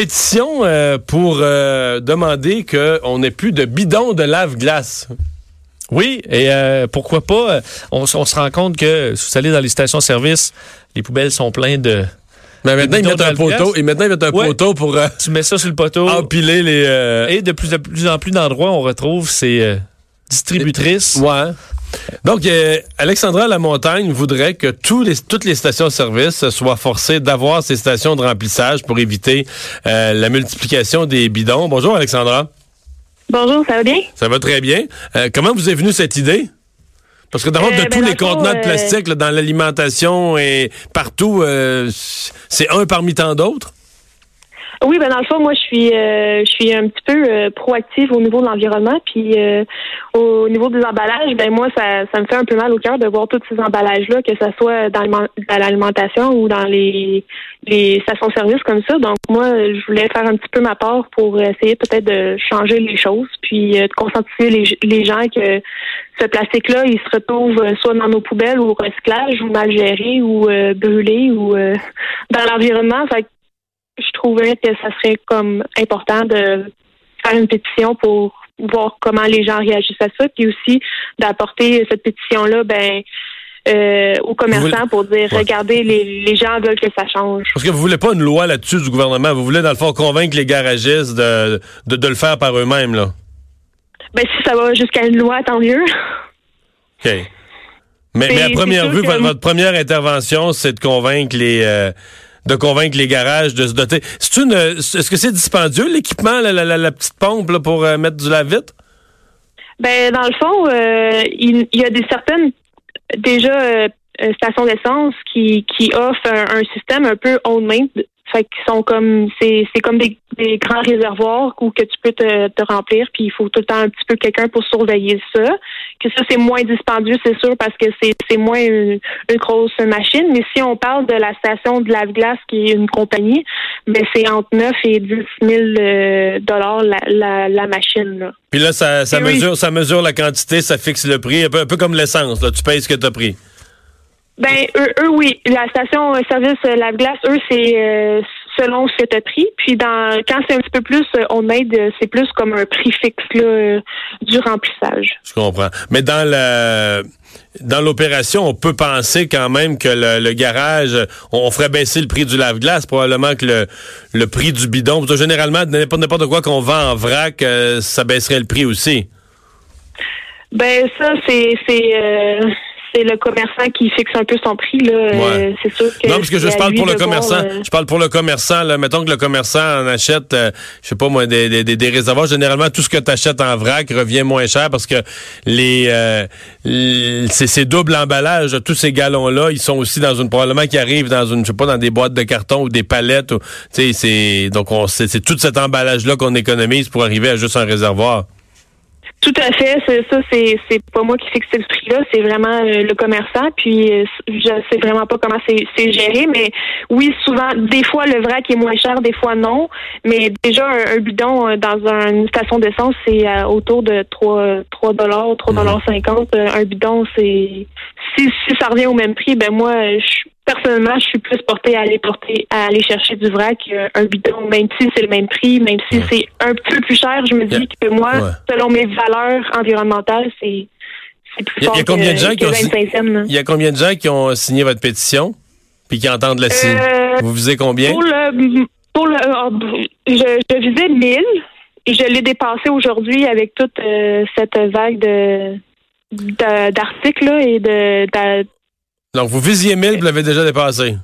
pétition euh, pour euh, demander qu'on n'ait plus de bidons de lave-glace. Oui, et pourquoi pas, on, se rend compte que si vous allez dans les stations-service, les poubelles sont pleines de... Mais maintenant, ils mettent un poteau. Et maintenant, ils mettent un poteau pour... tu mets ça sur le poteau. Empiler les... Et de plus, de plus en plus d'endroits, on retrouve ces distributrices. Ouais. Donc, euh, Alexandra Lamontagne voudrait que tous les, toutes les stations-service soient forcées d'avoir ces stations de remplissage pour éviter euh, la multiplication des bidons. Bonjour, Alexandra. Bonjour, ça va bien? Ça va très bien. Euh, comment vous est venue cette idée? Parce que d'abord, de ben, tous les contenants de plastique dans l'alimentation et partout, c'est un parmi tant d'autres? Oui, ben dans le fond, moi, je suis, euh, je suis un petit peu euh, proactive au niveau de l'environnement, puis euh, au niveau des emballages, ben moi, ça, ça me fait un peu mal au cœur de voir tous ces emballages-là, que ce soit dans l'alimentation ou dans les, les stations-service comme ça. Donc, moi, je voulais faire un petit peu ma part pour essayer peut-être de changer les choses, puis de conscientiser les, les gens que ce plastique-là, il se retrouve soit dans nos poubelles ou au recyclage, ou mal géré, ou brûlé, ou dans l'environnement. Je trouvais que ça serait comme important de faire une pétition pour voir comment les gens réagissent à ça, puis aussi d'apporter cette pétition-là, ben, euh, aux commerçants pour dire regardez, les, gens veulent que ça change. Parce que vous voulez pas une loi là-dessus du gouvernement, vous voulez dans le fond convaincre les garagistes de, de, le faire par eux-mêmes, là. Ben si ça va jusqu'à une loi, tant mieux. OK. Mais, mais à première vue, votre, première intervention, c'est de convaincre les euh, de convaincre les garages de se doter. Est-ce que c'est dispendieux l'équipement, la, petite pompe pour euh, mettre du lave-vite? Ben dans le fond, euh, il, y a des certaines déjà euh, stations d'essence qui, qui offrent un, système un peu on-main fait qu'ils sont comme c'est c'est comme des, des, grands réservoirs où que tu peux te, te remplir puis il faut tout le temps un petit peu quelqu'un pour surveiller ça. Que ça c'est moins dispendieux c'est sûr parce que c'est c'est moins une, grosse machine. Mais si on parle de la station de lave-glace qui est une compagnie, ben c'est entre 9 et 10 000 euh, dollars la, la, la, machine là. Puis là ça, ça mesure ça mesure la quantité, ça fixe le prix un peu, un peu comme l'essence là. Tu payes ce que tu as pris. Ben eux, oui. La station euh, service euh, lave-glace, eux, c'est euh, selon ce que tu as pris. Puis dans quand c'est un petit peu plus on aide, c'est plus comme un prix fixe là, du remplissage. Je comprends. Mais dans la dans l'opération, on peut penser quand même que le, garage, on ferait baisser le prix du lave-glace, probablement que le, le prix du bidon. Parce que généralement, n'importe quoi qu'on vend en vrac, ça baisserait le prix aussi. Ben ça, c'est c'est c'est le commerçant qui fixe un peu son prix. Là. Euh, c'est sûr que non, parce que je parle pour le commerçant. Euh, je parle pour le commerçant. Là. Mettons que le commerçant en achète, euh, je sais pas moi, des, des, des, réservoirs. Généralement, tout ce que tu achètes en vrac revient moins cher parce que les, ces, doubles emballages, tous ces galons-là, ils sont aussi dans une probablement qui arrivent dans une, je sais pas, dans des boîtes de carton ou des palettes. Ou, c'est donc on c'est tout cet emballage-là qu'on économise pour arriver à juste un réservoir. Tout à fait. C'est ça, c'est c'est pas moi qui fixe ce prix-là, c'est vraiment euh, le commerçant. Puis euh, je sais vraiment pas comment c'est géré, mais oui, souvent, des fois le vrac est moins cher, des fois non. Mais déjà un, bidon euh, dans une station d'essence, c'est autour de 3 3 dollars, 3 dollars 50. Un bidon, c'est si si ça revient au même prix, ben moi je personnellement, je suis plus portée à aller porter, à aller chercher du vrac un bidon, même si c'est le même prix, même si c'est un peu plus cher. Je me dis que moi, selon mes valeurs environnementales, c'est plus fort il y a combien de gens qui ont Il y a combien de gens qui ont signé votre pétition puis qui entendent la? Euh, Vous visez combien? Pour le, pour le euh, je, je visais 1000 et je l'ai dépassé aujourd'hui avec toute euh, cette vague de d'articles et de, de, donc, vous visiez 1000, vous l'avez déjà dépassé.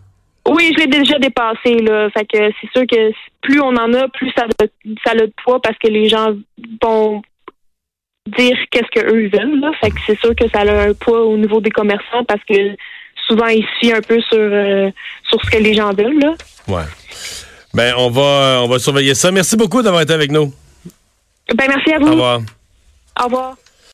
Oui, je l'ai déjà dépassé, là. Fait que c'est sûr que plus on en a, plus ça, ça a de poids parce que les gens vont dire qu'est-ce qu'eux veulent, là. Fait que c'est sûr que ça a un poids au niveau des commerçants parce que souvent ils se fient un peu sur, euh, sur ce que les gens veulent, là. Ouais. Ben, on va, on va surveiller ça. Merci beaucoup d'avoir été avec nous. Ben, merci à vous. Au revoir. Au revoir.